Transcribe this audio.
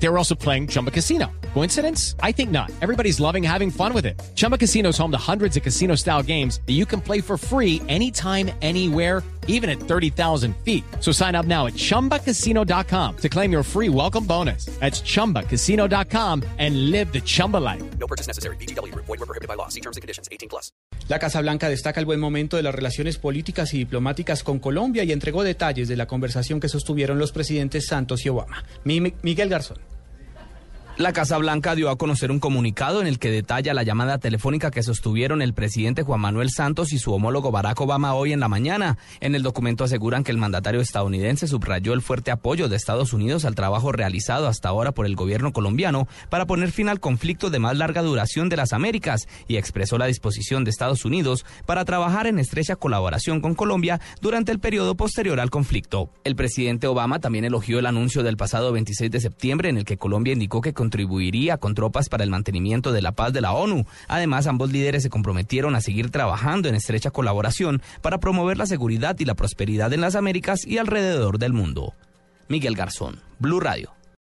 They were also playing Chumba Casino. Coincidence? I think not. Everybody's loving having fun with it. Chumba Casino is home to hundreds of casino style games that you can play for free anytime, anywhere, even at 30,000 feet. So sign up now at chumbacasino.com to claim your free welcome bonus. That's chumbacasino.com and live the Chumba life. No purchase necessary. BGW. Void were prohibited by law. See terms and conditions. 18 plus. La Casa Blanca destaca el buen momento de las relaciones políticas y diplomáticas con Colombia y entregó detalles de la conversación que sostuvieron los presidentes Santos y Obama. Mi- Miguel Garzón. La Casa Blanca dio a conocer un comunicado en el que detalla la llamada telefónica que sostuvieron el presidente Juan Manuel Santos y su homólogo Barack Obama hoy en la mañana. En el documento aseguran que el mandatario estadounidense subrayó el fuerte apoyo de Estados Unidos al trabajo realizado hasta ahora por el gobierno colombiano para poner fin al conflicto de más larga duración de las Américas y expresó la disposición de Estados Unidos para trabajar en estrecha colaboración con Colombia durante el periodo posterior al conflicto. El presidente Obama también elogió el anuncio del pasado 26 de septiembre en el que Colombia indicó que contribuiría con tropas para el mantenimiento de la paz de la ONU. Además, ambos líderes se comprometieron a seguir trabajando en estrecha colaboración para promover la seguridad y la prosperidad en las Américas y alrededor del mundo. Miguel Garzón, Blue Radio.